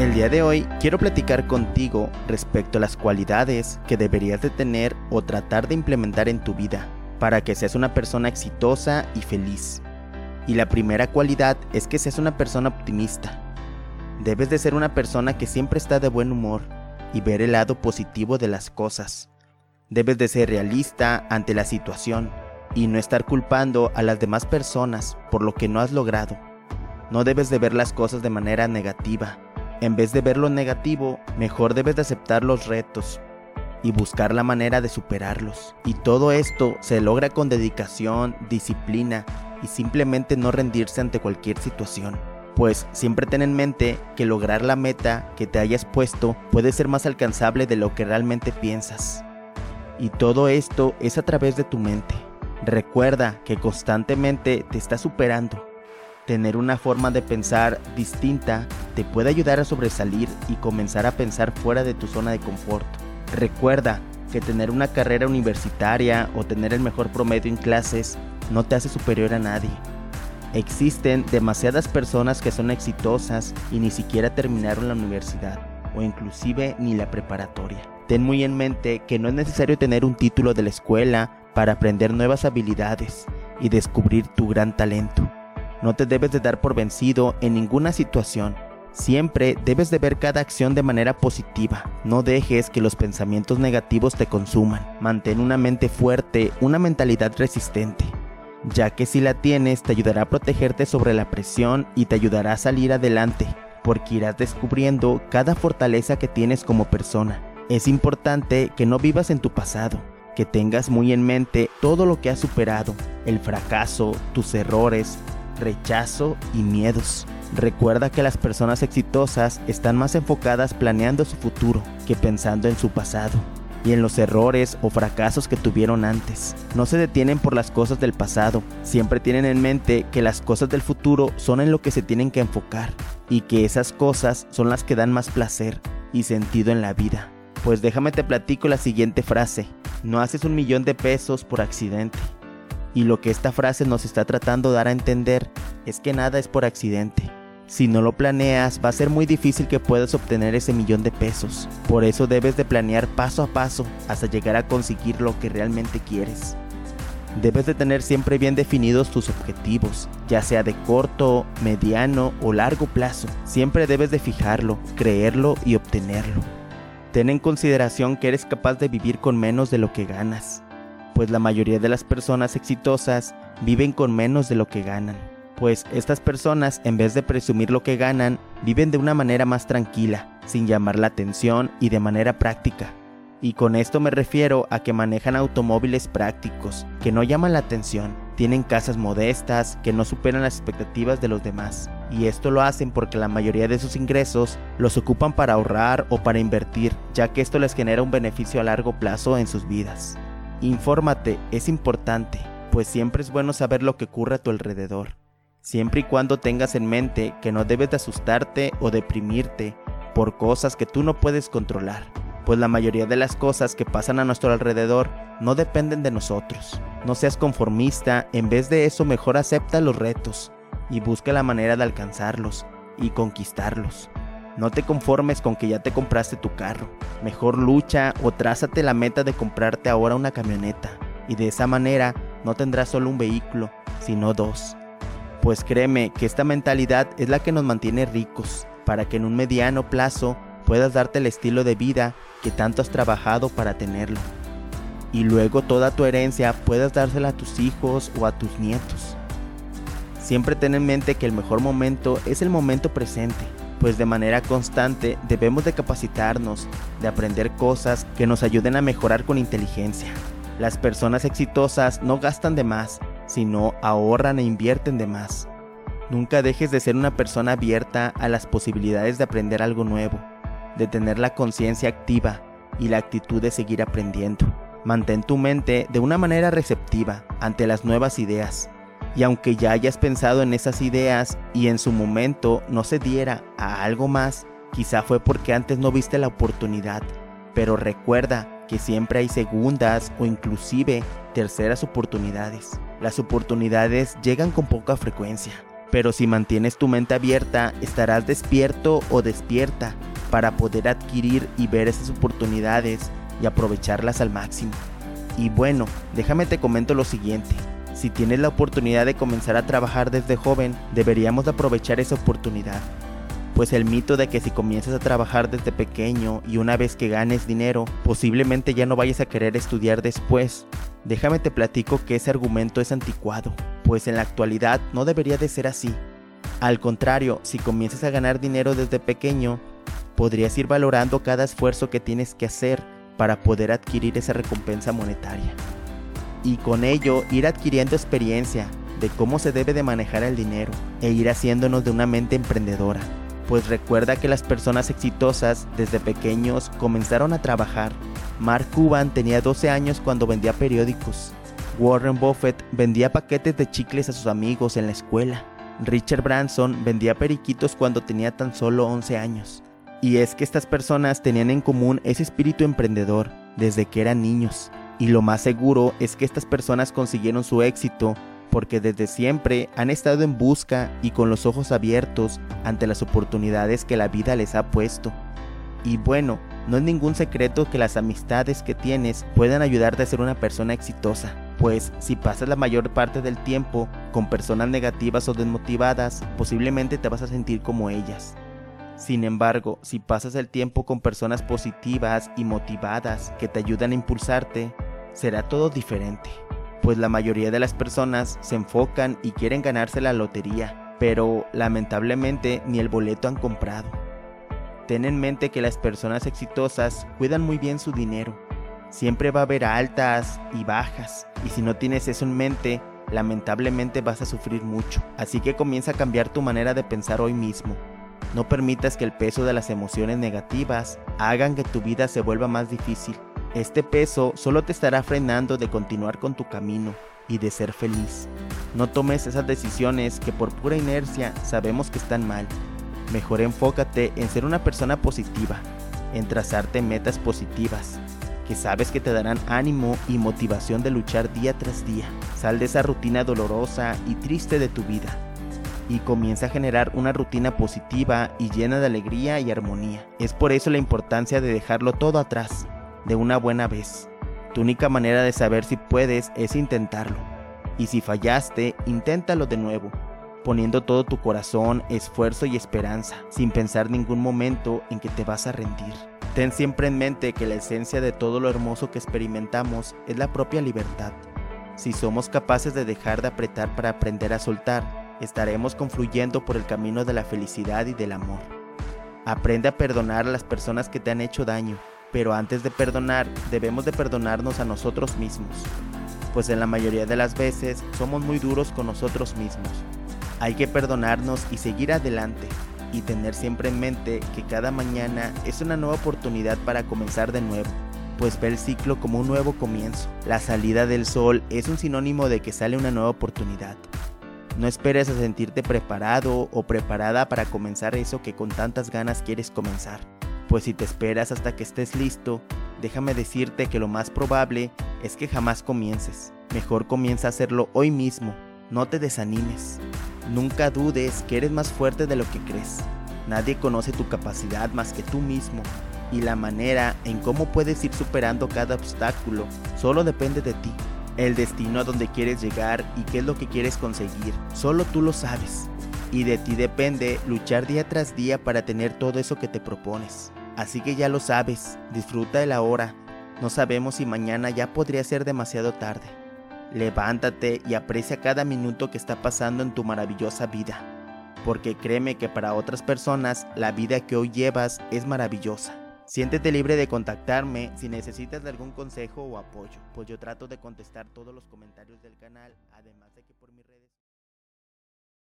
El día de hoy quiero platicar contigo respecto a las cualidades que deberías de tener o tratar de implementar en tu vida para que seas una persona exitosa y feliz. Y la primera cualidad es que seas una persona optimista. Debes de ser una persona que siempre está de buen humor y ver el lado positivo de las cosas. Debes de ser realista ante la situación y no estar culpando a las demás personas por lo que no has logrado. No debes de ver las cosas de manera negativa. En vez de ver lo negativo, mejor debes de aceptar los retos y buscar la manera de superarlos. Y todo esto se logra con dedicación, disciplina y simplemente no rendirse ante cualquier situación. Pues siempre ten en mente que lograr la meta que te hayas puesto puede ser más alcanzable de lo que realmente piensas. Y todo esto es a través de tu mente. Recuerda que constantemente te está superando. Tener una forma de pensar distinta te puede ayudar a sobresalir y comenzar a pensar fuera de tu zona de confort. Recuerda que tener una carrera universitaria o tener el mejor promedio en clases no te hace superior a nadie. Existen demasiadas personas que son exitosas y ni siquiera terminaron la universidad o inclusive ni la preparatoria. Ten muy en mente que no es necesario tener un título de la escuela para aprender nuevas habilidades y descubrir tu gran talento. No te debes de dar por vencido en ninguna situación. Siempre debes de ver cada acción de manera positiva. No dejes que los pensamientos negativos te consuman. Mantén una mente fuerte, una mentalidad resistente ya que si la tienes te ayudará a protegerte sobre la presión y te ayudará a salir adelante, porque irás descubriendo cada fortaleza que tienes como persona. Es importante que no vivas en tu pasado, que tengas muy en mente todo lo que has superado, el fracaso, tus errores, rechazo y miedos. Recuerda que las personas exitosas están más enfocadas planeando su futuro que pensando en su pasado y en los errores o fracasos que tuvieron antes. No se detienen por las cosas del pasado, siempre tienen en mente que las cosas del futuro son en lo que se tienen que enfocar y que esas cosas son las que dan más placer y sentido en la vida. Pues déjame te platico la siguiente frase, no haces un millón de pesos por accidente. Y lo que esta frase nos está tratando de dar a entender es que nada es por accidente si no lo planeas, va a ser muy difícil que puedas obtener ese millón de pesos. Por eso debes de planear paso a paso hasta llegar a conseguir lo que realmente quieres. Debes de tener siempre bien definidos tus objetivos, ya sea de corto, mediano o largo plazo. Siempre debes de fijarlo, creerlo y obtenerlo. Ten en consideración que eres capaz de vivir con menos de lo que ganas, pues la mayoría de las personas exitosas viven con menos de lo que ganan pues estas personas, en vez de presumir lo que ganan, viven de una manera más tranquila, sin llamar la atención y de manera práctica. Y con esto me refiero a que manejan automóviles prácticos, que no llaman la atención, tienen casas modestas, que no superan las expectativas de los demás. Y esto lo hacen porque la mayoría de sus ingresos los ocupan para ahorrar o para invertir, ya que esto les genera un beneficio a largo plazo en sus vidas. Infórmate, es importante, pues siempre es bueno saber lo que ocurre a tu alrededor siempre y cuando tengas en mente que no debes de asustarte o deprimirte por cosas que tú no puedes controlar, pues la mayoría de las cosas que pasan a nuestro alrededor no dependen de nosotros. No seas conformista, en vez de eso mejor acepta los retos y busca la manera de alcanzarlos y conquistarlos. No te conformes con que ya te compraste tu carro, mejor lucha o trázate la meta de comprarte ahora una camioneta y de esa manera no tendrás solo un vehículo, sino dos pues créeme que esta mentalidad es la que nos mantiene ricos, para que en un mediano plazo puedas darte el estilo de vida que tanto has trabajado para tenerlo. Y luego toda tu herencia puedas dársela a tus hijos o a tus nietos. Siempre ten en mente que el mejor momento es el momento presente, pues de manera constante debemos de capacitarnos, de aprender cosas que nos ayuden a mejorar con inteligencia. Las personas exitosas no gastan de más, sino ahorran e invierten de más. Nunca dejes de ser una persona abierta a las posibilidades de aprender algo nuevo, de tener la conciencia activa y la actitud de seguir aprendiendo. Mantén tu mente de una manera receptiva ante las nuevas ideas. Y aunque ya hayas pensado en esas ideas y en su momento no se diera a algo más, quizá fue porque antes no viste la oportunidad. Pero recuerda que siempre hay segundas o inclusive terceras oportunidades. Las oportunidades llegan con poca frecuencia, Pero si mantienes tu mente abierta, estarás despierto o despierta para poder adquirir y ver esas oportunidades y aprovecharlas al máximo. Y bueno, déjame te comento lo siguiente. Si tienes la oportunidad de comenzar a trabajar desde joven, deberíamos aprovechar esa oportunidad. Pues el mito de que si comienzas a trabajar desde pequeño y una vez que ganes dinero, posiblemente ya no vayas a querer estudiar después, déjame te platico que ese argumento es anticuado, pues en la actualidad no debería de ser así. Al contrario, si comienzas a ganar dinero desde pequeño, podrías ir valorando cada esfuerzo que tienes que hacer para poder adquirir esa recompensa monetaria y con ello ir adquiriendo experiencia de cómo se debe de manejar el dinero e ir haciéndonos de una mente emprendedora. Pues recuerda que las personas exitosas desde pequeños comenzaron a trabajar. Mark Cuban tenía 12 años cuando vendía periódicos. Warren Buffett vendía paquetes de chicles a sus amigos en la escuela. Richard Branson vendía periquitos cuando tenía tan solo 11 años. Y es que estas personas tenían en común ese espíritu emprendedor desde que eran niños y lo más seguro es que estas personas consiguieron su éxito porque desde siempre han estado en busca y con los ojos abiertos ante las oportunidades que la vida les ha puesto. Y bueno, no es ningún secreto que las amistades que tienes puedan ayudarte a ser una persona exitosa, pues si pasas la mayor parte del tiempo con personas negativas o desmotivadas, posiblemente te vas a sentir como ellas. Sin embargo, si pasas el tiempo con personas positivas y motivadas que te ayudan a impulsarte, será todo diferente, pues la mayoría de las personas se enfocan y quieren ganarse la lotería, pero lamentablemente ni el boleto han comprado. Ten en mente que las personas exitosas cuidan muy bien su dinero. Siempre va a haber altas y bajas, y si no tienes eso en mente, lamentablemente vas a sufrir mucho. Así que comienza a cambiar tu manera de pensar hoy mismo. No permitas que el peso de las emociones negativas hagan que tu vida se vuelva más difícil. Este peso solo te estará frenando de continuar con tu camino y de ser feliz. No tomes esas decisiones que por pura inercia sabemos que están mal. Mejor enfócate en ser una persona positiva, en trazarte metas positivas, que sabes que te darán ánimo y motivación de luchar día tras día. Sal de esa rutina dolorosa y triste de tu vida y comienza a generar una rutina positiva y llena de alegría y armonía. Es por eso la importancia de dejarlo todo atrás de una buena vez. Tu única manera de saber si puedes es intentarlo. Y si fallaste, inténtalo de nuevo, poniendo todo tu corazón, esfuerzo y esperanza, sin pensar ningún momento en que te vas a rendir. Ten siempre en mente que la esencia de todo lo hermoso que experimentamos es la propia libertad. Si somos capaces de dejar de apretar para aprender a soltar, estaremos confluyendo por el camino de la felicidad y del amor. Aprende a perdonar a las personas que te han hecho daño pero antes de perdonar, debemos de perdonarnos a nosotros mismos, pues en la mayoría de las veces somos muy duros con nosotros mismos. Hay que perdonarnos y seguir adelante, y tener siempre en mente que cada mañana es una nueva oportunidad para comenzar de nuevo, pues ve el ciclo como un nuevo comienzo. La salida del sol es un sinónimo de que sale una nueva oportunidad. No esperes a sentirte preparado o preparada para comenzar eso que con tantas ganas quieres comenzar pues si te esperas hasta que estés listo, déjame decirte que lo más probable es que jamás comiences. Mejor comienza a hacerlo hoy mismo, no te desanimes. Nunca dudes que eres más fuerte de lo que crees. Nadie conoce tu capacidad más que tú mismo y la manera en cómo puedes ir superando cada obstáculo solo depende de ti. El destino a donde quieres llegar y qué es lo que quieres conseguir, solo tú lo sabes. Y de ti depende luchar día tras día para tener todo eso que te propones. Así que ya lo sabes, disfruta de la hora. No sabemos si mañana ya podría ser demasiado tarde. Levántate y aprecia cada minuto que está pasando en tu maravillosa vida. Porque créeme que para otras personas la vida que hoy llevas es maravillosa. Siéntete libre de contactarme si necesitas de algún consejo o apoyo, pues yo trato de contestar todos los comentarios del canal, además de que por mis redes